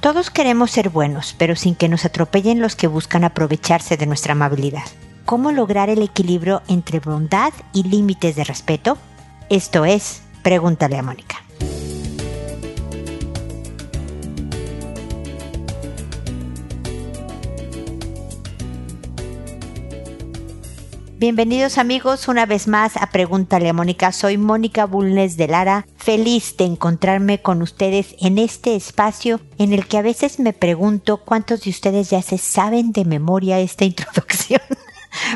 Todos queremos ser buenos, pero sin que nos atropellen los que buscan aprovecharse de nuestra amabilidad. ¿Cómo lograr el equilibrio entre bondad y límites de respeto? Esto es, pregúntale a Mónica. Bienvenidos amigos una vez más a Pregúntale a Mónica. Soy Mónica Bulnes de Lara, feliz de encontrarme con ustedes en este espacio en el que a veces me pregunto cuántos de ustedes ya se saben de memoria esta introducción,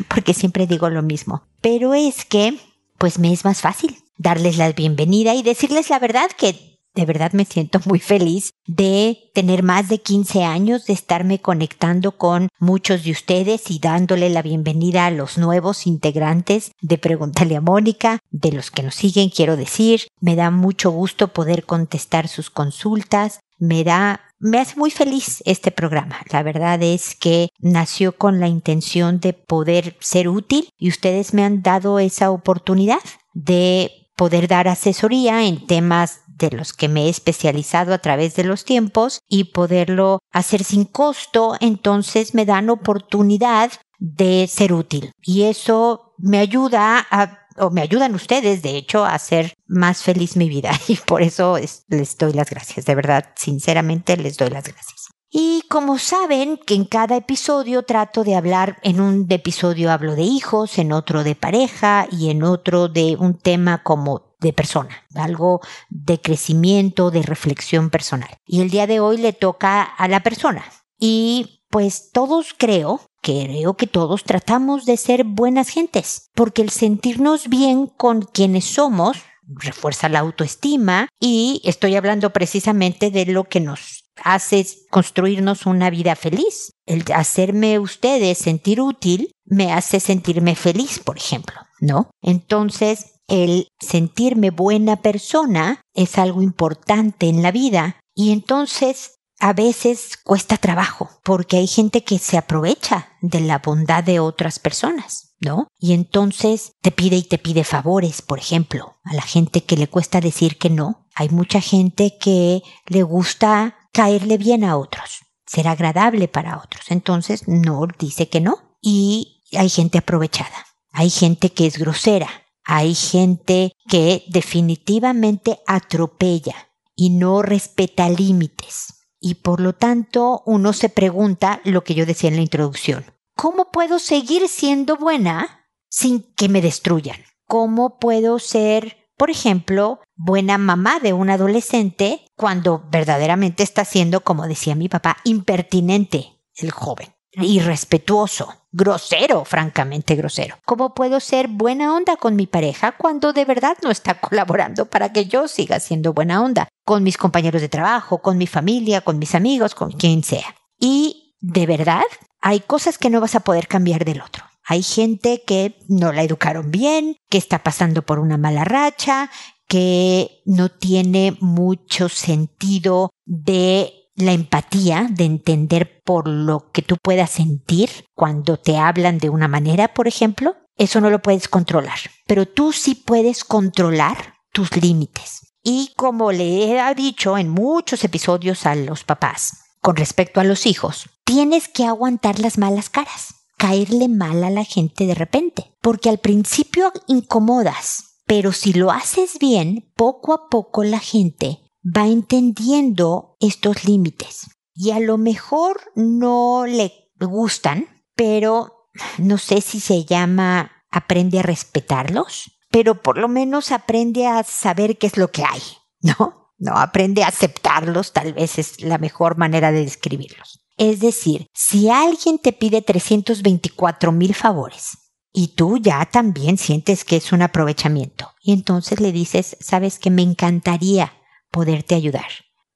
porque siempre digo lo mismo. Pero es que, pues me es más fácil darles la bienvenida y decirles la verdad que de verdad me siento muy feliz de tener más de 15 años, de estarme conectando con muchos de ustedes y dándole la bienvenida a los nuevos integrantes de Pregúntale a Mónica, de los que nos siguen, quiero decir. Me da mucho gusto poder contestar sus consultas. Me da me hace muy feliz este programa. La verdad es que nació con la intención de poder ser útil y ustedes me han dado esa oportunidad de poder dar asesoría en temas de los que me he especializado a través de los tiempos y poderlo hacer sin costo, entonces me dan oportunidad de ser útil. Y eso me ayuda a o me ayudan ustedes, de hecho, a hacer más feliz mi vida. Y por eso les doy las gracias. De verdad, sinceramente, les doy las gracias. Y como saben que en cada episodio trato de hablar, en un episodio hablo de hijos, en otro de pareja y en otro de un tema como de persona, algo de crecimiento, de reflexión personal. Y el día de hoy le toca a la persona. Y pues todos creo, creo que todos tratamos de ser buenas gentes, porque el sentirnos bien con quienes somos refuerza la autoestima y estoy hablando precisamente de lo que nos hace construirnos una vida feliz. El hacerme ustedes sentir útil me hace sentirme feliz, por ejemplo, ¿no? Entonces, el sentirme buena persona es algo importante en la vida y entonces a veces cuesta trabajo porque hay gente que se aprovecha de la bondad de otras personas, ¿no? Y entonces te pide y te pide favores, por ejemplo, a la gente que le cuesta decir que no. Hay mucha gente que le gusta caerle bien a otros, ser agradable para otros. Entonces no dice que no. Y hay gente aprovechada, hay gente que es grosera, hay gente que definitivamente atropella y no respeta límites. Y por lo tanto uno se pregunta lo que yo decía en la introducción. ¿Cómo puedo seguir siendo buena sin que me destruyan? ¿Cómo puedo ser por ejemplo, buena mamá de un adolescente cuando verdaderamente está siendo, como decía mi papá, impertinente el joven, irrespetuoso, grosero, francamente grosero. ¿Cómo puedo ser buena onda con mi pareja cuando de verdad no está colaborando para que yo siga siendo buena onda? Con mis compañeros de trabajo, con mi familia, con mis amigos, con quien sea. Y de verdad, hay cosas que no vas a poder cambiar del otro. Hay gente que no la educaron bien, que está pasando por una mala racha, que no tiene mucho sentido de la empatía, de entender por lo que tú puedas sentir cuando te hablan de una manera, por ejemplo. Eso no lo puedes controlar, pero tú sí puedes controlar tus límites. Y como le he dicho en muchos episodios a los papás, con respecto a los hijos, tienes que aguantar las malas caras caerle mal a la gente de repente, porque al principio incomodas, pero si lo haces bien, poco a poco la gente va entendiendo estos límites. Y a lo mejor no le gustan, pero no sé si se llama aprende a respetarlos, pero por lo menos aprende a saber qué es lo que hay, ¿no? No, aprende a aceptarlos, tal vez es la mejor manera de describirlos. Es decir, si alguien te pide 324 mil favores y tú ya también sientes que es un aprovechamiento y entonces le dices, sabes que me encantaría poderte ayudar,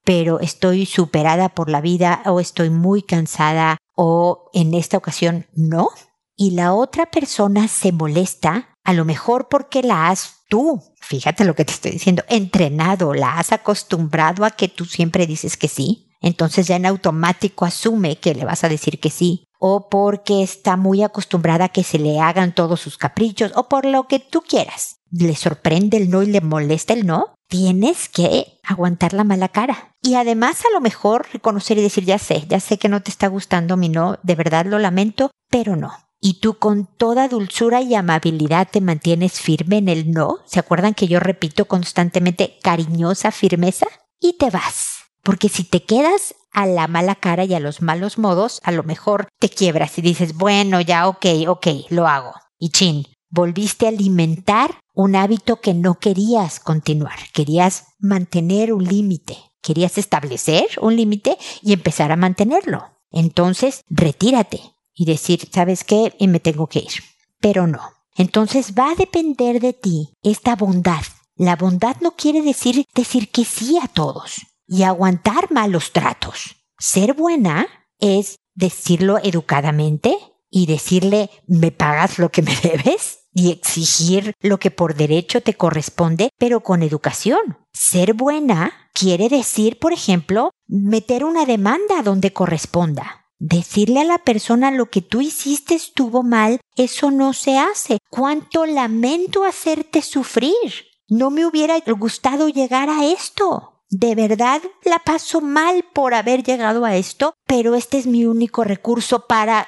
pero estoy superada por la vida o estoy muy cansada o en esta ocasión no. Y la otra persona se molesta, a lo mejor porque la has tú, fíjate lo que te estoy diciendo, entrenado, la has acostumbrado a que tú siempre dices que sí entonces ya en automático asume que le vas a decir que sí, o porque está muy acostumbrada a que se le hagan todos sus caprichos, o por lo que tú quieras. Le sorprende el no y le molesta el no, tienes que aguantar la mala cara. Y además a lo mejor reconocer y decir, ya sé, ya sé que no te está gustando mi no, de verdad lo lamento, pero no. Y tú con toda dulzura y amabilidad te mantienes firme en el no. ¿Se acuerdan que yo repito constantemente cariñosa firmeza? Y te vas. Porque si te quedas a la mala cara y a los malos modos, a lo mejor te quiebras y dices, bueno, ya, ok, ok, lo hago. Y chin, volviste a alimentar un hábito que no querías continuar, querías mantener un límite, querías establecer un límite y empezar a mantenerlo. Entonces, retírate y decir, ¿sabes qué? Y me tengo que ir. Pero no. Entonces va a depender de ti esta bondad. La bondad no quiere decir decir que sí a todos y aguantar malos tratos. Ser buena es decirlo educadamente y decirle me pagas lo que me debes y exigir lo que por derecho te corresponde, pero con educación. Ser buena quiere decir, por ejemplo, meter una demanda donde corresponda. Decirle a la persona lo que tú hiciste estuvo mal, eso no se hace. Cuánto lamento hacerte sufrir. No me hubiera gustado llegar a esto. De verdad la paso mal por haber llegado a esto, pero este es mi único recurso para...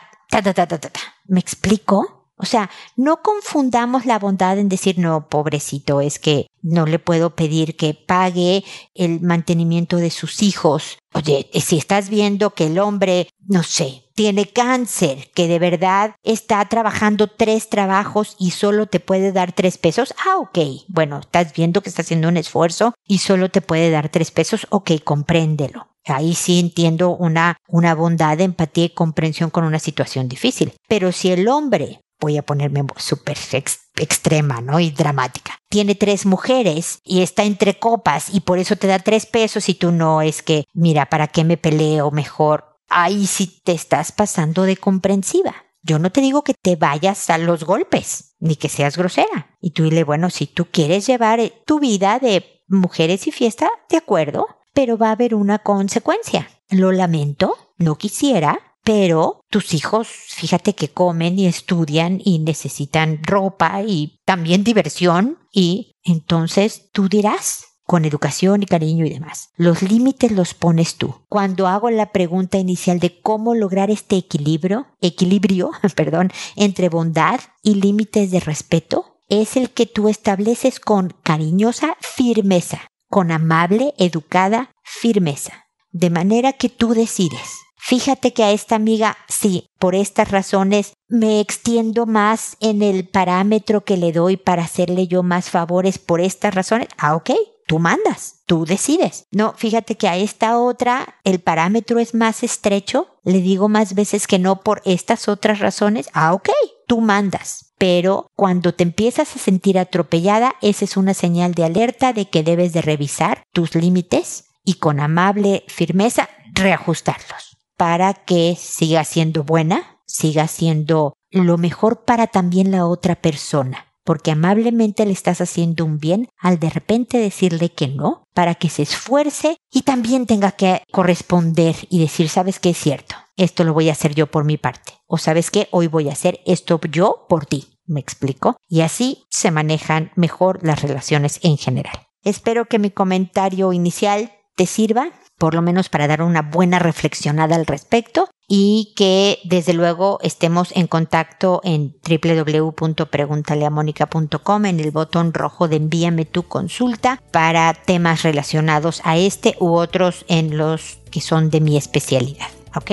¿Me explico? O sea, no confundamos la bondad en decir, no, pobrecito, es que no le puedo pedir que pague el mantenimiento de sus hijos. Oye, si estás viendo que el hombre, no sé, tiene cáncer, que de verdad está trabajando tres trabajos y solo te puede dar tres pesos, ah, ok, bueno, estás viendo que está haciendo un esfuerzo y solo te puede dar tres pesos, ok, compréndelo. Ahí sí entiendo una, una bondad, empatía y comprensión con una situación difícil. Pero si el hombre voy a ponerme súper extrema, ¿no? Y dramática. Tiene tres mujeres y está entre copas y por eso te da tres pesos y tú no es que, mira, ¿para qué me peleo mejor? Ahí sí te estás pasando de comprensiva. Yo no te digo que te vayas a los golpes, ni que seas grosera. Y tú dile, bueno, si tú quieres llevar eh, tu vida de mujeres y fiesta, de acuerdo, pero va a haber una consecuencia. Lo lamento, no quisiera, pero tus hijos, fíjate que comen y estudian y necesitan ropa y también diversión y entonces tú dirás con educación y cariño y demás. Los límites los pones tú. Cuando hago la pregunta inicial de cómo lograr este equilibrio, equilibrio, perdón, entre bondad y límites de respeto, es el que tú estableces con cariñosa firmeza, con amable, educada firmeza, de manera que tú decides Fíjate que a esta amiga, sí, por estas razones me extiendo más en el parámetro que le doy para hacerle yo más favores por estas razones. Ah, ok, tú mandas, tú decides. No, fíjate que a esta otra el parámetro es más estrecho, le digo más veces que no por estas otras razones. Ah, ok, tú mandas. Pero cuando te empiezas a sentir atropellada, esa es una señal de alerta de que debes de revisar tus límites y con amable firmeza reajustarlos para que siga siendo buena, siga siendo lo mejor para también la otra persona, porque amablemente le estás haciendo un bien al de repente decirle que no, para que se esfuerce y también tenga que corresponder y decir, sabes qué es cierto, esto lo voy a hacer yo por mi parte, o sabes qué, hoy voy a hacer esto yo por ti, me explico, y así se manejan mejor las relaciones en general. Espero que mi comentario inicial te sirva por lo menos para dar una buena reflexionada al respecto y que desde luego estemos en contacto en www.preguntaleamónica.com en el botón rojo de envíame tu consulta para temas relacionados a este u otros en los que son de mi especialidad. ¿Ok?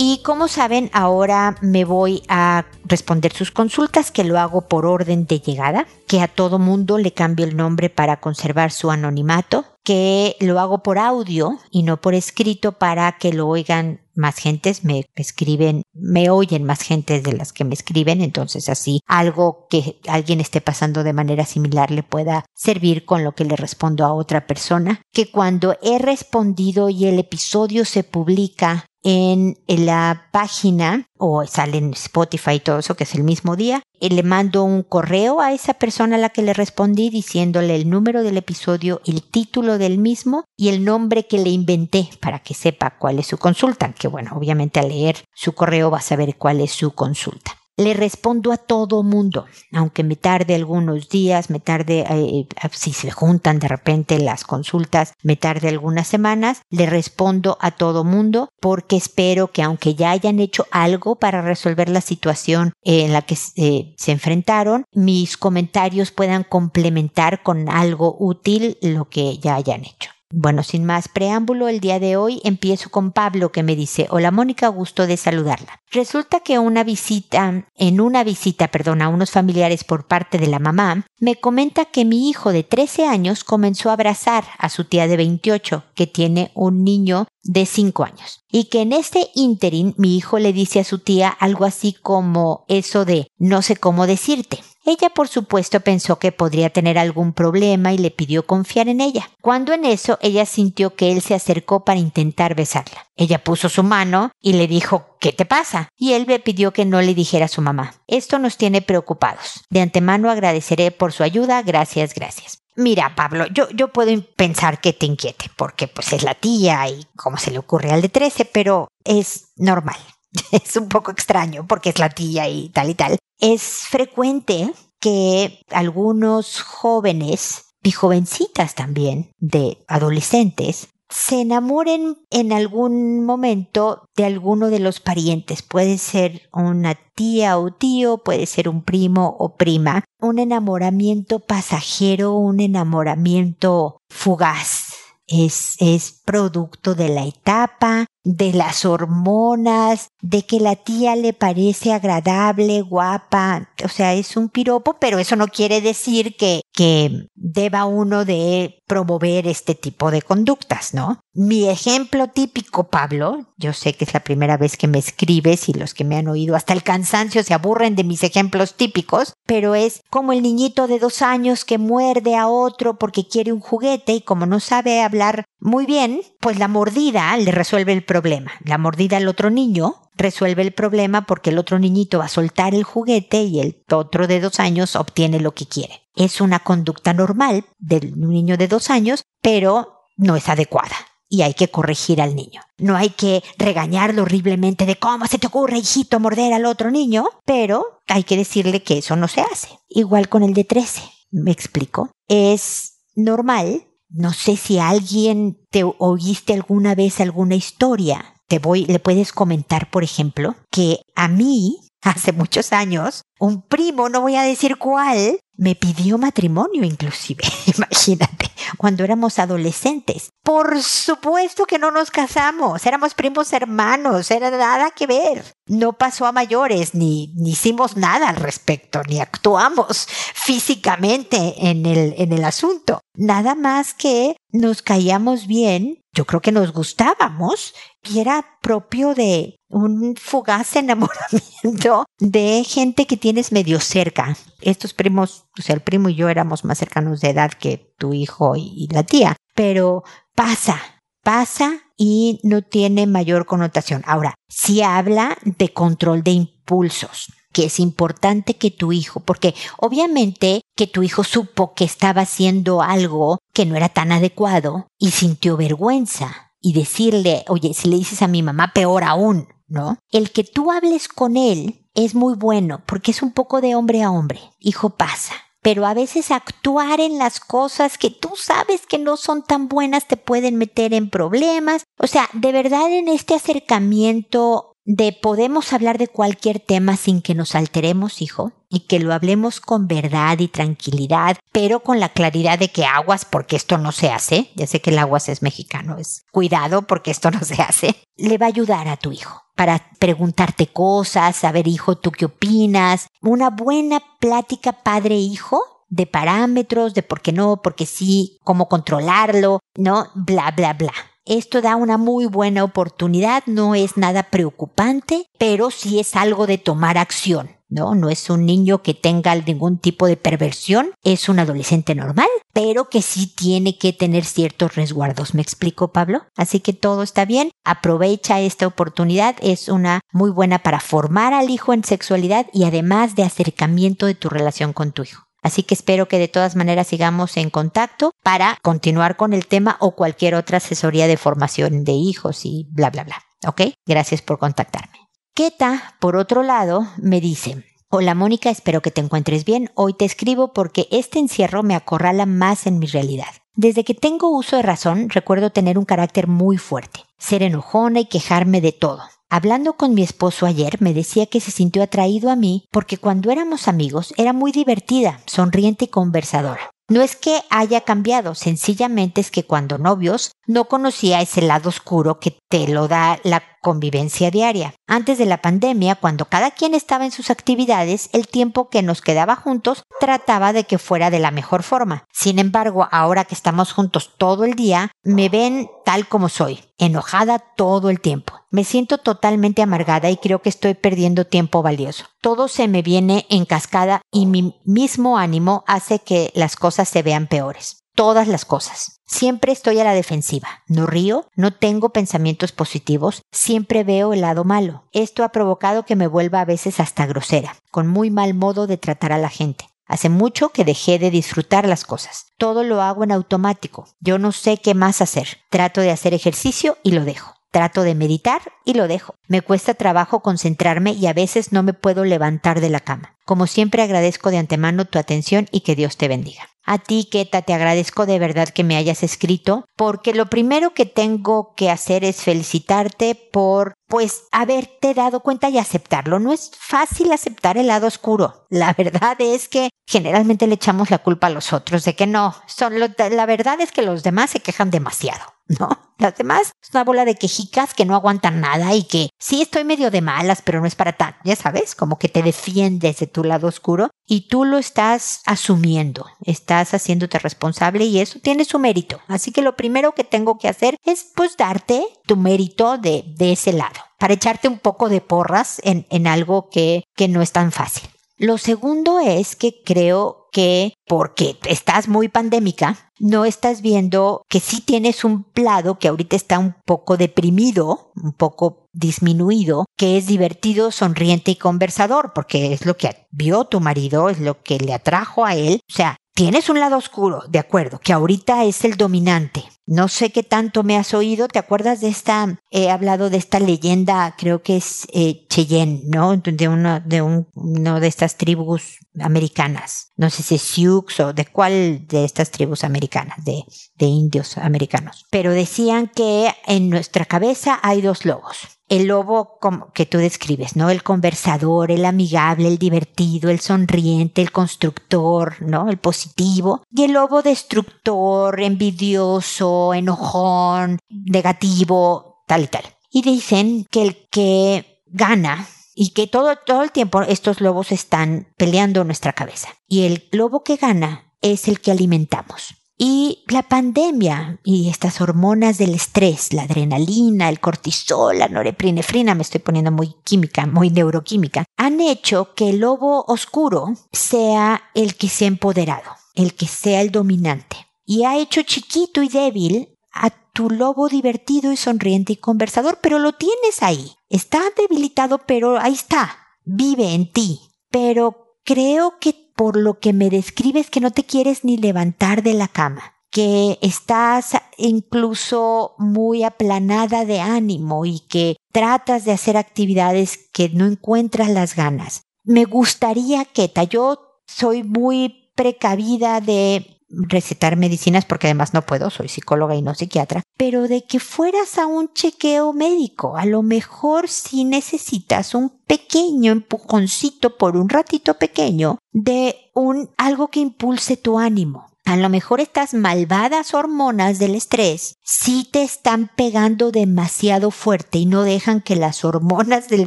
Y como saben, ahora me voy a responder sus consultas, que lo hago por orden de llegada, que a todo mundo le cambio el nombre para conservar su anonimato, que lo hago por audio y no por escrito para que lo oigan más gentes, me escriben, me oyen más gentes de las que me escriben, entonces así algo que alguien esté pasando de manera similar le pueda servir con lo que le respondo a otra persona, que cuando he respondido y el episodio se publica en la página o sale en Spotify y todo eso que es el mismo día, eh, le mando un correo a esa persona a la que le respondí diciéndole el número del episodio, el título del mismo y el nombre que le inventé para que sepa cuál es su consulta, que bueno, obviamente al leer su correo va a saber cuál es su consulta. Le respondo a todo mundo, aunque me tarde algunos días, me tarde, eh, eh, si se juntan de repente las consultas, me tarde algunas semanas, le respondo a todo mundo porque espero que aunque ya hayan hecho algo para resolver la situación en la que eh, se enfrentaron, mis comentarios puedan complementar con algo útil lo que ya hayan hecho. Bueno, sin más preámbulo, el día de hoy empiezo con Pablo que me dice, hola Mónica, gusto de saludarla. Resulta que una visita, en una visita, perdón, a unos familiares por parte de la mamá, me comenta que mi hijo de 13 años comenzó a abrazar a su tía de 28, que tiene un niño de 5 años. Y que en este ínterin mi hijo le dice a su tía algo así como eso de no sé cómo decirte. Ella por supuesto pensó que podría tener algún problema y le pidió confiar en ella. Cuando en eso ella sintió que él se acercó para intentar besarla. Ella puso su mano y le dijo ¿Qué te pasa? Y él le pidió que no le dijera a su mamá. Esto nos tiene preocupados. De antemano agradeceré por su ayuda. Gracias, gracias. Mira, Pablo, yo, yo puedo pensar que te inquiete, porque pues es la tía y cómo se le ocurre al de 13, pero es normal. Es un poco extraño porque es la tía y tal y tal. Es frecuente que algunos jóvenes y jovencitas también de adolescentes se enamoren en algún momento de alguno de los parientes. Puede ser una tía o tío, puede ser un primo o prima. Un enamoramiento pasajero, un enamoramiento fugaz. Es, es producto de la etapa, de las hormonas, de que la tía le parece agradable, guapa, o sea, es un piropo, pero eso no quiere decir que, que deba uno de promover este tipo de conductas, ¿no? Mi ejemplo típico, Pablo, yo sé que es la primera vez que me escribes y los que me han oído hasta el cansancio se aburren de mis ejemplos típicos, pero es como el niñito de dos años que muerde a otro porque quiere un juguete y como no sabe hablar muy bien, pues la mordida le resuelve el problema. La mordida al otro niño resuelve el problema porque el otro niñito va a soltar el juguete y el otro de dos años obtiene lo que quiere. Es una conducta normal de un niño de dos años, pero no es adecuada y hay que corregir al niño. No hay que regañarlo horriblemente de cómo se te ocurre, hijito, morder al otro niño, pero hay que decirle que eso no se hace. Igual con el de 13. ¿Me explico? Es normal. No sé si alguien te oíste alguna vez alguna historia. Te voy, le puedes comentar, por ejemplo, que a mí, hace muchos años, un primo, no voy a decir cuál, me pidió matrimonio inclusive. Imagínate cuando éramos adolescentes. Por supuesto que no nos casamos, éramos primos hermanos, era nada que ver. No pasó a mayores, ni, ni hicimos nada al respecto, ni actuamos físicamente en el, en el asunto. Nada más que nos caíamos bien, yo creo que nos gustábamos, y era propio de un fugaz enamoramiento de gente que tienes medio cerca. Estos primos, o sea, el primo y yo éramos más cercanos de edad que tu hijo y la tía, pero pasa, pasa y no tiene mayor connotación. Ahora, si habla de control de impulsos, que es importante que tu hijo, porque obviamente que tu hijo supo que estaba haciendo algo que no era tan adecuado y sintió vergüenza y decirle, oye, si le dices a mi mamá, peor aún, ¿no? El que tú hables con él es muy bueno porque es un poco de hombre a hombre. Hijo pasa. Pero a veces actuar en las cosas que tú sabes que no son tan buenas te pueden meter en problemas. O sea, de verdad en este acercamiento de podemos hablar de cualquier tema sin que nos alteremos, hijo, y que lo hablemos con verdad y tranquilidad, pero con la claridad de que aguas porque esto no se hace. Ya sé que el aguas es mexicano, es cuidado porque esto no se hace. Le va a ayudar a tu hijo para preguntarte cosas, saber, hijo, tú qué opinas. Una buena plática padre-hijo de parámetros, de por qué no, por qué sí, cómo controlarlo, ¿no? Bla, bla, bla. Esto da una muy buena oportunidad, no es nada preocupante, pero sí es algo de tomar acción. No, no es un niño que tenga ningún tipo de perversión, es un adolescente normal, pero que sí tiene que tener ciertos resguardos. ¿Me explico, Pablo? Así que todo está bien, aprovecha esta oportunidad, es una muy buena para formar al hijo en sexualidad y además de acercamiento de tu relación con tu hijo. Así que espero que de todas maneras sigamos en contacto para continuar con el tema o cualquier otra asesoría de formación de hijos y bla, bla, bla. ¿Ok? Gracias por contactarme. Keta, por otro lado, me dice, Hola Mónica, espero que te encuentres bien. Hoy te escribo porque este encierro me acorrala más en mi realidad. Desde que tengo uso de razón, recuerdo tener un carácter muy fuerte, ser enojona y quejarme de todo. Hablando con mi esposo ayer, me decía que se sintió atraído a mí porque cuando éramos amigos era muy divertida, sonriente y conversadora. No es que haya cambiado, sencillamente es que cuando novios no conocía ese lado oscuro que te lo da la convivencia diaria. Antes de la pandemia, cuando cada quien estaba en sus actividades, el tiempo que nos quedaba juntos trataba de que fuera de la mejor forma. Sin embargo, ahora que estamos juntos todo el día, me ven tal como soy, enojada todo el tiempo. Me siento totalmente amargada y creo que estoy perdiendo tiempo valioso. Todo se me viene en cascada y mi mismo ánimo hace que las cosas se vean peores todas las cosas. Siempre estoy a la defensiva. No río, no tengo pensamientos positivos, siempre veo el lado malo. Esto ha provocado que me vuelva a veces hasta grosera, con muy mal modo de tratar a la gente. Hace mucho que dejé de disfrutar las cosas. Todo lo hago en automático. Yo no sé qué más hacer. Trato de hacer ejercicio y lo dejo. Trato de meditar y lo dejo. Me cuesta trabajo concentrarme y a veces no me puedo levantar de la cama. Como siempre agradezco de antemano tu atención y que Dios te bendiga. A ti, Keta, te agradezco de verdad que me hayas escrito, porque lo primero que tengo que hacer es felicitarte por, pues, haberte dado cuenta y aceptarlo. No es fácil aceptar el lado oscuro. La verdad es que generalmente le echamos la culpa a los otros de que no. Son la verdad es que los demás se quejan demasiado. ¿no? Las demás es una bola de quejicas que no aguantan nada y que sí estoy medio de malas, pero no es para tanto, ya sabes, como que te defiendes de tu lado oscuro y tú lo estás asumiendo, estás haciéndote responsable y eso tiene su mérito. Así que lo primero que tengo que hacer es pues darte tu mérito de, de ese lado, para echarte un poco de porras en, en algo que, que no es tan fácil. Lo segundo es que creo que porque estás muy pandémica, no estás viendo que sí tienes un plado que ahorita está un poco deprimido, un poco disminuido, que es divertido, sonriente y conversador, porque es lo que vio tu marido, es lo que le atrajo a él. O sea, tienes un lado oscuro, de acuerdo, que ahorita es el dominante, no sé qué tanto me has oído. ¿Te acuerdas de esta? He hablado de esta leyenda, creo que es eh, Cheyenne, ¿no? De una, de un, de estas tribus americanas. No sé si es Sioux o de cuál de estas tribus americanas, de, de indios americanos. Pero decían que en nuestra cabeza hay dos lobos el lobo que tú describes, ¿no? El conversador, el amigable, el divertido, el sonriente, el constructor, ¿no? El positivo. Y el lobo destructor, envidioso, enojón, negativo, tal y tal. Y dicen que el que gana y que todo, todo el tiempo estos lobos están peleando nuestra cabeza. Y el lobo que gana es el que alimentamos. Y la pandemia y estas hormonas del estrés, la adrenalina, el cortisol, la norepinefrina, me estoy poniendo muy química, muy neuroquímica, han hecho que el lobo oscuro sea el que se ha empoderado, el que sea el dominante. Y ha hecho chiquito y débil a tu lobo divertido y sonriente y conversador, pero lo tienes ahí. Está debilitado, pero ahí está. Vive en ti. Pero creo que por lo que me describes que no te quieres ni levantar de la cama, que estás incluso muy aplanada de ánimo y que tratas de hacer actividades que no encuentras las ganas. Me gustaría que, yo soy muy precavida de recetar medicinas porque además no puedo, soy psicóloga y no psiquiatra, pero de que fueras a un chequeo médico. A lo mejor si necesitas un pequeño empujoncito por un ratito pequeño de un algo que impulse tu ánimo. A lo mejor estas malvadas hormonas del estrés sí te están pegando demasiado fuerte y no dejan que las hormonas del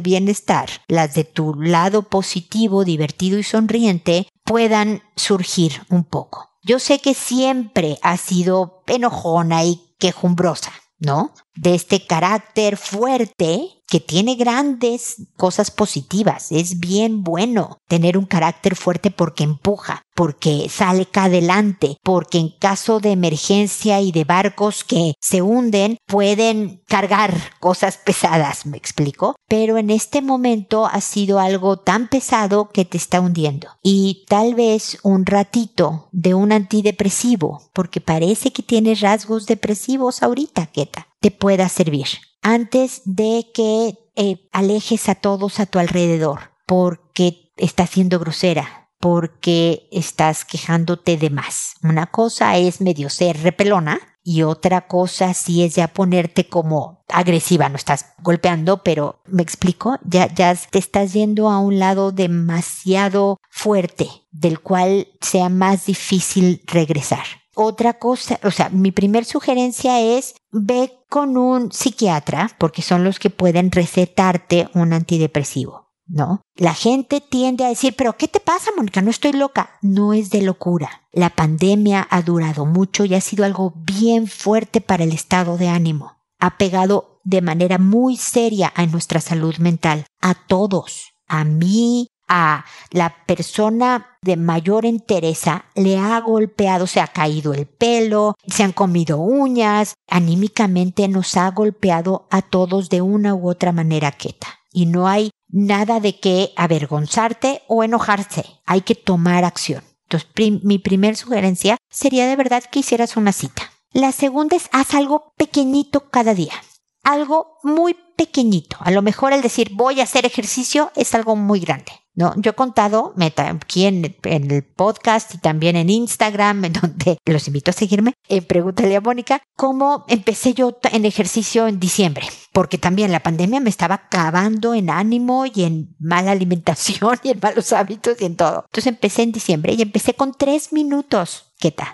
bienestar, las de tu lado positivo, divertido y sonriente, puedan surgir un poco. Yo sé que siempre ha sido enojona y quejumbrosa, ¿no? De este carácter fuerte que tiene grandes cosas positivas. Es bien bueno tener un carácter fuerte porque empuja, porque sale acá adelante, porque en caso de emergencia y de barcos que se hunden, pueden cargar cosas pesadas, me explico. Pero en este momento ha sido algo tan pesado que te está hundiendo. Y tal vez un ratito de un antidepresivo, porque parece que tienes rasgos depresivos ahorita, Keta, te pueda servir antes de que eh, alejes a todos a tu alrededor porque estás siendo grosera, porque estás quejándote de más. Una cosa es medio ser repelona y otra cosa sí es ya ponerte como agresiva, no estás golpeando, pero me explico, ya, ya te estás yendo a un lado demasiado fuerte del cual sea más difícil regresar. Otra cosa, o sea, mi primer sugerencia es ve con un psiquiatra, porque son los que pueden recetarte un antidepresivo. ¿no? La gente tiende a decir, pero ¿qué te pasa, Mónica? No estoy loca. No es de locura. La pandemia ha durado mucho y ha sido algo bien fuerte para el estado de ánimo. Ha pegado de manera muy seria a nuestra salud mental, a todos, a mí, a la persona de mayor entereza le ha golpeado, se ha caído el pelo, se han comido uñas, anímicamente nos ha golpeado a todos de una u otra manera queta. Y no hay nada de que avergonzarte o enojarse. Hay que tomar acción. Entonces, mi primer sugerencia sería de verdad que hicieras una cita. La segunda es haz algo pequeñito cada día. Algo muy pequeñito. A lo mejor el decir voy a hacer ejercicio es algo muy grande. No, yo he contado aquí en, el podcast y también en Instagram, en donde los invito a seguirme, en Pregúntale a Mónica, cómo empecé yo en ejercicio en diciembre, porque también la pandemia me estaba acabando en ánimo y en mala alimentación y en malos hábitos y en todo. Entonces empecé en diciembre y empecé con tres minutos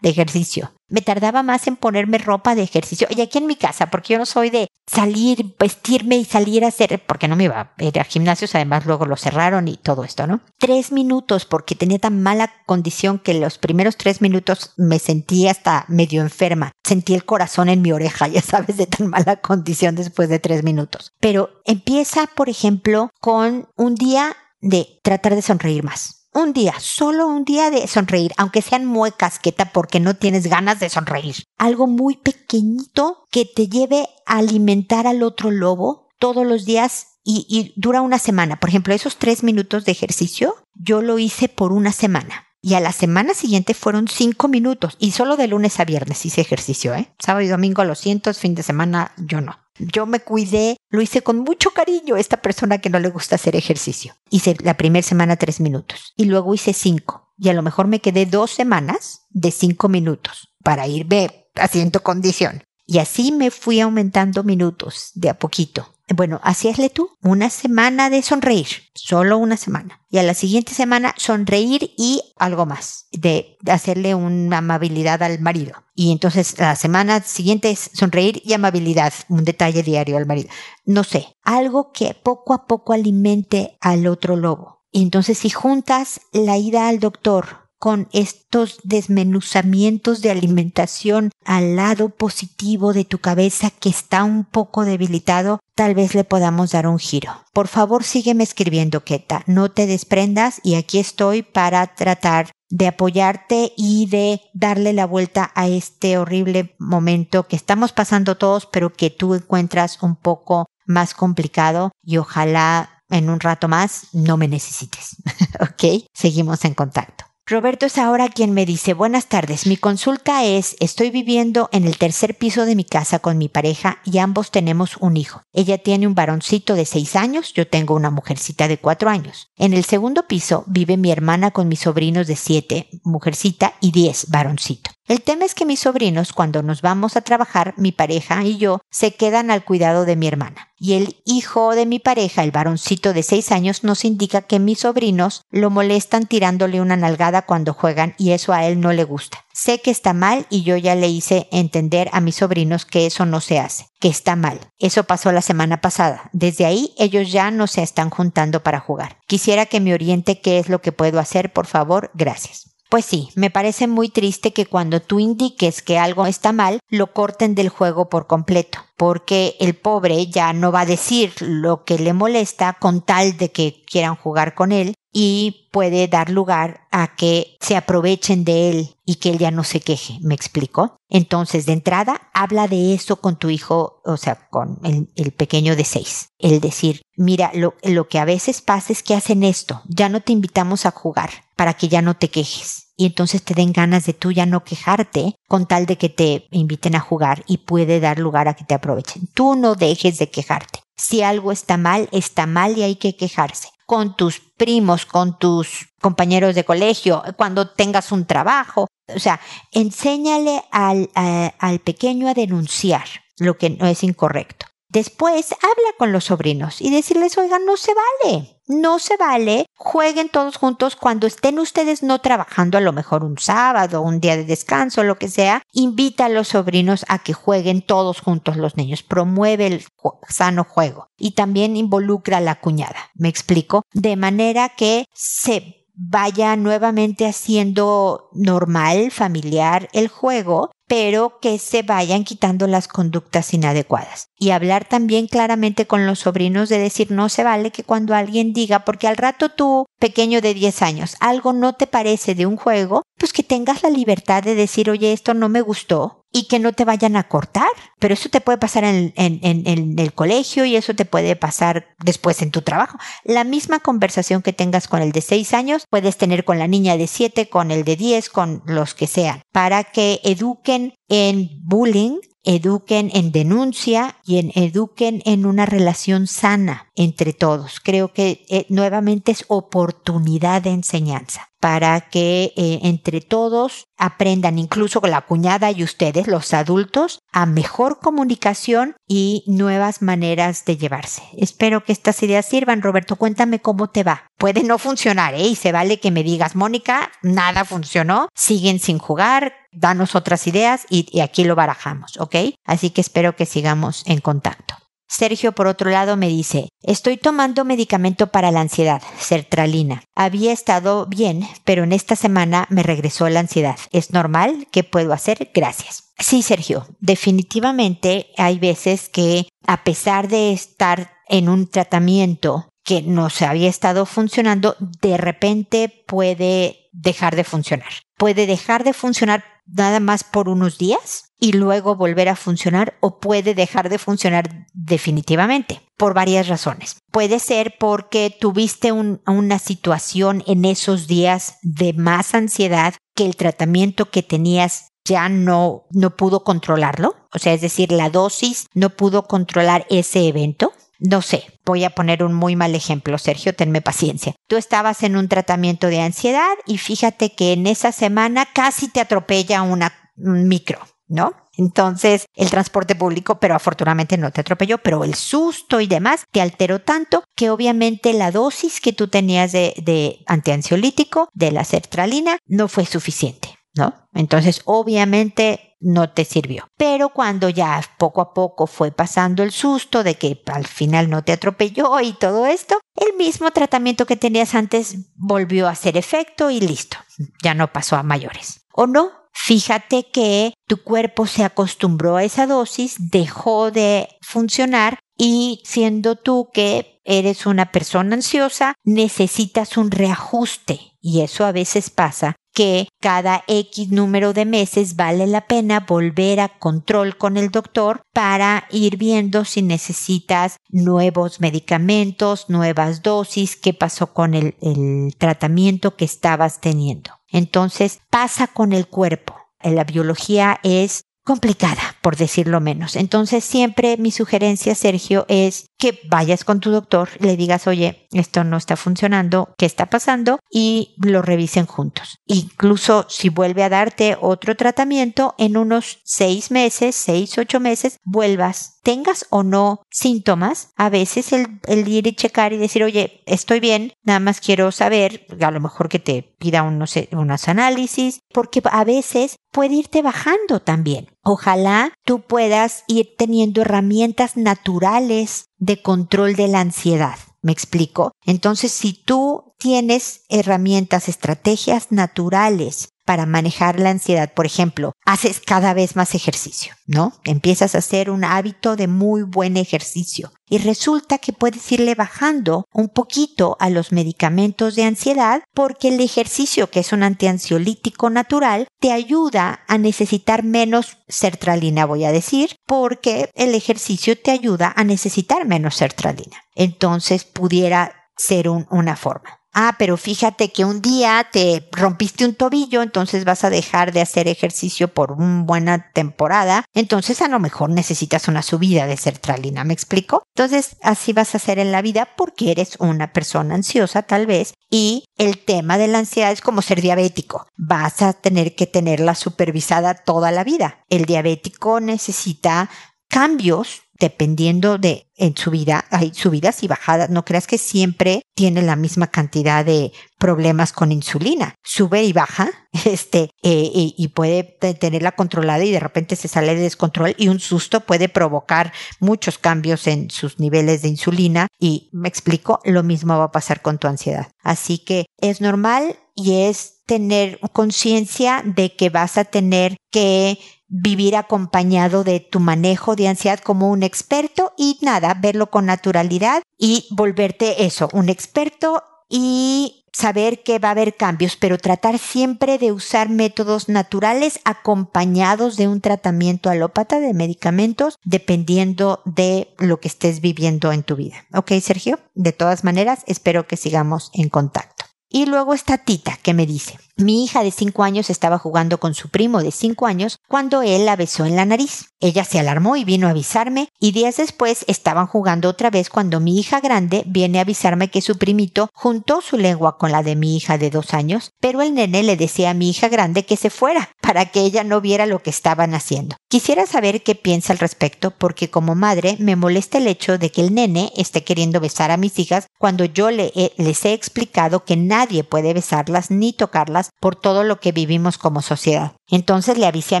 de ejercicio. Me tardaba más en ponerme ropa de ejercicio. Y aquí en mi casa, porque yo no soy de salir, vestirme y salir a hacer, porque no me iba a ir a gimnasios, además luego lo cerraron y todo esto, ¿no? Tres minutos, porque tenía tan mala condición que los primeros tres minutos me sentí hasta medio enferma. Sentí el corazón en mi oreja, ya sabes, de tan mala condición después de tres minutos. Pero empieza, por ejemplo, con un día de tratar de sonreír más un día, solo un día de sonreír, aunque sean muecas, queta, porque no tienes ganas de sonreír. Algo muy pequeñito que te lleve a alimentar al otro lobo todos los días y, dura una semana. Por ejemplo, esos tres minutos de ejercicio, yo lo hice por una semana. Y a la semana siguiente fueron cinco minutos. Y solo de lunes a viernes hice ejercicio, ¿eh? Sábado y domingo lo siento, fin de semana yo no. Yo me cuidé, lo hice con mucho cariño, esta persona que no le gusta hacer ejercicio. Hice la primera semana tres minutos y luego hice cinco. Y a lo mejor me quedé dos semanas de cinco minutos para irme haciendo condición. Y así me fui aumentando minutos de a poquito. Bueno, así esle tú. Una semana de sonreír, solo una semana. Y a la siguiente semana sonreír y algo más, de hacerle una amabilidad al marido. Y entonces la semana siguiente es sonreír y amabilidad, un detalle diario al marido. No sé, algo que poco a poco alimente al otro lobo. Y entonces si juntas la ida al doctor con estos desmenuzamientos de alimentación al lado positivo de tu cabeza que está un poco debilitado, tal vez le podamos dar un giro. Por favor, sígueme escribiendo, Keta. No te desprendas y aquí estoy para tratar de apoyarte y de darle la vuelta a este horrible momento que estamos pasando todos, pero que tú encuentras un poco más complicado y ojalá en un rato más no me necesites. ok, seguimos en contacto. Roberto es ahora quien me dice, buenas tardes, mi consulta es, estoy viviendo en el tercer piso de mi casa con mi pareja y ambos tenemos un hijo. Ella tiene un varoncito de seis años, yo tengo una mujercita de cuatro años. En el segundo piso vive mi hermana con mis sobrinos de siete, mujercita, y diez, varoncito. El tema es que mis sobrinos, cuando nos vamos a trabajar, mi pareja y yo, se quedan al cuidado de mi hermana. Y el hijo de mi pareja, el varoncito de seis años, nos indica que mis sobrinos lo molestan tirándole una nalgada cuando juegan y eso a él no le gusta. Sé que está mal y yo ya le hice entender a mis sobrinos que eso no se hace, que está mal. Eso pasó la semana pasada. Desde ahí ellos ya no se están juntando para jugar. Quisiera que me oriente qué es lo que puedo hacer, por favor. Gracias. Pues sí, me parece muy triste que cuando tú indiques que algo está mal, lo corten del juego por completo, porque el pobre ya no va a decir lo que le molesta con tal de que quieran jugar con él y puede dar lugar a que se aprovechen de él y que él ya no se queje, ¿me explico? Entonces, de entrada, habla de eso con tu hijo, o sea, con el, pequeño de seis. El decir, mira, lo, lo que a veces pasa es que hacen esto, ya no te invitamos a jugar para que ya no te quejes y entonces te den ganas de tú ya no quejarte con tal de que te inviten a jugar y puede dar lugar a que te aprovechen. Tú no dejes de quejarte. Si algo está mal, está mal y hay que quejarse con tus primos, con tus compañeros de colegio, cuando tengas un trabajo. O sea, enséñale al, al pequeño a denunciar lo que no es incorrecto. Después habla con los sobrinos y decirles, oigan, no se vale, no se vale, jueguen todos juntos cuando estén ustedes no trabajando a lo mejor un sábado, un día de descanso, lo que sea, invita a los sobrinos a que jueguen todos juntos los niños, promueve el sano juego y también involucra a la cuñada, me explico, de manera que se vaya nuevamente haciendo normal, familiar el juego pero que se vayan quitando las conductas inadecuadas. Y hablar también claramente con los sobrinos de decir no se vale que cuando alguien diga, porque al rato tú, pequeño de 10 años, algo no te parece de un juego, pues que tengas la libertad de decir, oye, esto no me gustó, y que no te vayan a cortar. Pero eso te puede pasar en, el colegio y eso te puede pasar después en tu trabajo. La misma conversación que tengas con el de 6 años, puedes tener con la niña de 7, con el de 10, con los que sean, para que eduquen en bullying eduquen en denuncia y en eduquen en una relación sana entre todos. Creo que eh, nuevamente es oportunidad de enseñanza para que eh, entre todos aprendan, incluso la cuñada y ustedes, los adultos, a mejor comunicación y nuevas maneras de llevarse. Espero que estas ideas sirvan. Roberto, cuéntame cómo te va. Puede no funcionar, ¿eh? Y se vale que me digas, Mónica, nada funcionó, siguen sin jugar, danos otras ideas y aquí lo barajamos, ¿ok? Así que espero que sigamos en contacto. Sergio, por otro lado, me dice, estoy tomando medicamento para la ansiedad, sertralina. Había estado bien, pero en esta semana me regresó la ansiedad. ¿Es normal? ¿Qué puedo hacer? Gracias. Sí, Sergio, definitivamente hay veces que a pesar de estar en un tratamiento que no se había estado funcionando, de repente puede dejar de funcionar. Puede dejar de funcionar nada más por unos días y luego volver a funcionar o puede dejar de funcionar definitivamente por varias razones. Puede ser porque tuviste una situación en esos días de más ansiedad que el tratamiento que tenías ya no, no pudo controlarlo. O sea, es decir, la dosis no pudo controlar ese evento. No sé, voy a poner un muy mal ejemplo, Sergio, tenme paciencia. Tú estabas en un tratamiento de ansiedad y fíjate que en esa semana casi te atropella una micro, ¿no? Entonces, el transporte público, pero afortunadamente no te atropelló, pero el susto y demás te alteró tanto que obviamente la dosis que tú tenías de, antiansiolítico, de la sertralina, no fue suficiente, ¿no? Entonces, obviamente no te sirvió. Pero cuando ya poco a poco fue pasando el susto de que al final no te atropelló y todo esto, el mismo tratamiento que tenías antes volvió a hacer efecto y listo, ya no pasó a mayores. ¿O no? Fíjate que tu cuerpo se acostumbró a esa dosis, dejó de funcionar y siendo tú que eres una persona ansiosa, necesitas un reajuste. Y eso a veces pasa que cada X número de meses vale la pena volver a control con el doctor para ir viendo si necesitas nuevos medicamentos, nuevas dosis, qué pasó con el, el tratamiento que estabas teniendo. Entonces pasa con el cuerpo. La biología es complicada, por decirlo menos. Entonces, siempre mi sugerencia, Sergio, es que vayas con tu doctor, le digas, oye, esto no está funcionando, ¿qué está pasando? Y lo revisen juntos. Incluso si vuelve a darte otro tratamiento, en unos seis meses, seis, ocho meses, vuelvas tengas o no síntomas, a veces el, el, ir y checar y decir, oye, estoy bien, nada más quiero saber, a lo mejor que te pida unos, unos análisis, porque a veces puede irte bajando también. Ojalá tú puedas ir teniendo herramientas naturales de control de la ansiedad. ¿Me explico? Entonces, si tú tienes herramientas, estrategias naturales para manejar la ansiedad. Por ejemplo, haces cada vez más ejercicio, ¿no? Empiezas a hacer un hábito de muy buen ejercicio y resulta que puedes irle bajando un poquito a los medicamentos de ansiedad porque el ejercicio, que es un antiansiolítico natural, te ayuda a necesitar menos sertralina, voy a decir, porque el ejercicio te ayuda a necesitar menos sertralina. Entonces pudiera ser una forma. Ah, pero fíjate que un día te rompiste un tobillo, entonces vas a dejar de hacer ejercicio por una buena temporada, entonces a lo mejor necesitas una subida de sertralina, ¿me explico? Entonces así vas a hacer en la vida porque eres una persona ansiosa tal vez y el tema de la ansiedad es como ser diabético, vas a tener que tenerla supervisada toda la vida. El diabético necesita cambios dependiendo de en su vida, hay subidas y bajadas. No creas que siempre tiene la misma cantidad de problemas con insulina. Sube y baja, este, eh, y, puede tenerla controlada y de repente se sale de descontrol y un susto puede provocar muchos cambios en sus niveles de insulina. Y me explico, lo mismo va a pasar con tu ansiedad. Así que es normal y es tener conciencia de que vas a tener que vivir acompañado de tu manejo de ansiedad como un experto y nada, verlo con naturalidad y volverte eso, un experto y saber que va a haber cambios, pero tratar siempre de usar métodos naturales acompañados de un tratamiento alópata de medicamentos, dependiendo de lo que estés viviendo en tu vida. ¿Ok, Sergio? De todas maneras, espero que sigamos en contacto. Y luego está Tita, que me dice, mi hija de cinco años estaba jugando con su primo de cinco años cuando él la besó en la nariz. Ella se alarmó y vino a avisarme y días después estaban jugando otra vez cuando mi hija grande viene a avisarme que su primito juntó su lengua con la de mi hija de dos años, pero el nene le decía a mi hija grande que se fuera para que ella no viera lo que estaban haciendo. Quisiera saber qué piensa al respecto porque como madre me molesta el hecho de que el nene esté queriendo besar a mis hijas cuando yo le les he explicado que nadie puede besarlas ni tocarlas por todo lo que vivimos como sociedad. Entonces le avisé a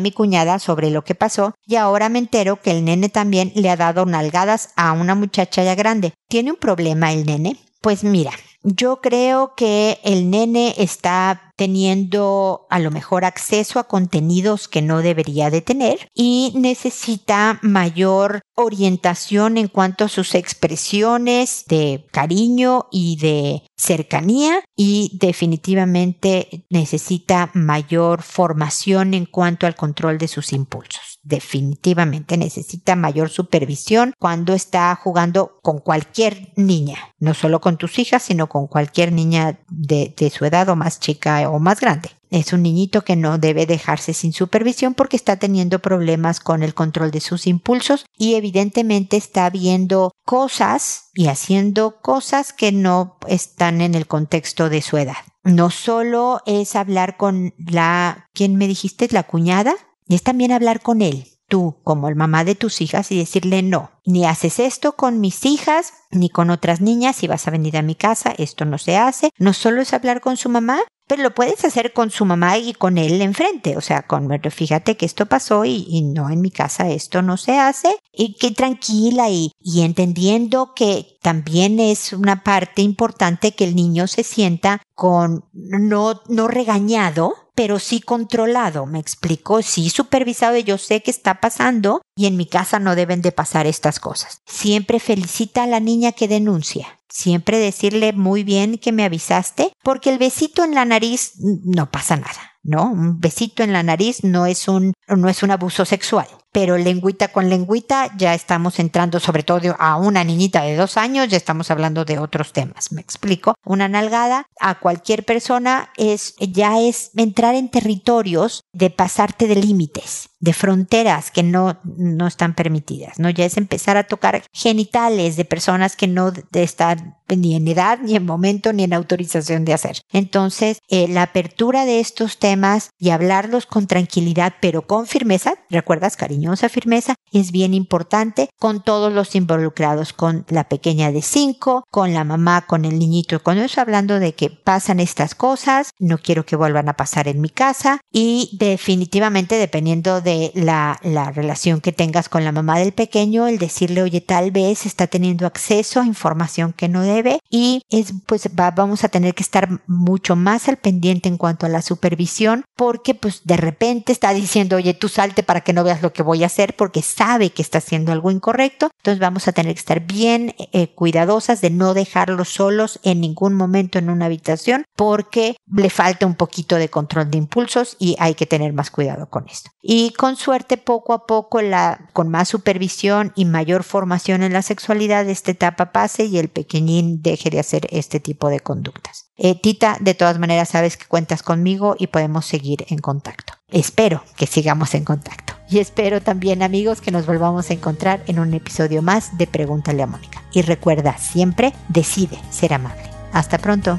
mi cuñada sobre lo que pasó y ahora me entero que el nene también le ha dado nalgadas a una muchacha ya grande. ¿Tiene un problema el nene? Pues mira, yo creo que el nene está teniendo a lo mejor acceso a contenidos que no debería de tener y necesita mayor orientación en cuanto a sus expresiones de cariño y de cercanía y definitivamente necesita mayor formación en cuanto al control de sus impulsos. Definitivamente necesita mayor supervisión cuando está jugando con cualquier niña, no solo con tus hijas, sino con cualquier niña de, su edad o más chica o más grande. Es un niñito que no debe dejarse sin supervisión porque está teniendo problemas con el control de sus impulsos y evidentemente está viendo cosas y haciendo cosas que no están en el contexto de su edad. No solo es hablar con la, ¿quién me dijiste? La cuñada, es también hablar con él, tú como el mamá de tus hijas y decirle no, ni haces esto con mis hijas ni con otras niñas si vas a venir a mi casa, esto no se hace. No solo es hablar con su mamá, pero lo puedes hacer con su mamá y con él enfrente, o sea, con, fíjate que esto pasó y, no en mi casa esto no se hace, y que tranquila y, y entendiendo que también es una parte importante que el niño se sienta con no, no regañado, pero sí controlado, me explico, sí supervisado, yo sé que está pasando y en mi casa no deben de pasar estas cosas. Siempre felicita a la niña que denuncia. Siempre decirle muy bien que me avisaste, porque el besito en la nariz no pasa nada, ¿no? Un besito en la nariz no es un, no es un abuso sexual pero lengüita con lengüita ya estamos entrando sobre todo a una niñita de dos años, ya estamos hablando de otros temas. Me explico. Una nalgada a cualquier persona es ya es entrar en territorios de pasarte de límites de fronteras que no, no están permitidas, ¿no? Ya es empezar a tocar genitales de personas que no están ni en edad, ni en momento, ni en autorización de hacer. Entonces, eh, la apertura de estos temas y hablarlos con tranquilidad, pero con firmeza, recuerdas, cariñosa firmeza, es bien importante con todos los involucrados, con la pequeña de cinco, con la mamá, con el niñito. Cuando estoy hablando de que pasan estas cosas, no quiero que vuelvan a pasar en mi casa y definitivamente dependiendo de la, la relación que tengas con la mamá del pequeño, el decirle, oye, tal vez está teniendo acceso a información que no debe y es, pues vamos a tener que estar mucho más al pendiente en cuanto a la supervisión porque pues de repente está diciendo, oye, tú salte para que no veas lo que voy a hacer porque sabe que está haciendo algo incorrecto. Entonces vamos a tener que estar bien eh, cuidadosas de no dejarlos solos en ningún momento en una habitación porque le falta un poquito de control de impulsos y hay que tener más cuidado con esto. Y con suerte poco a poco con más supervisión y mayor formación en la sexualidad esta etapa pase y el pequeñín deje de hacer este tipo de conductas. Eh, Tita, de todas maneras sabes que cuentas conmigo y podemos seguir en contacto. Espero que sigamos en contacto. Y espero también amigos que nos volvamos a encontrar en un episodio más de Pregúntale a Mónica. Y recuerda, siempre decide ser amable. Hasta pronto.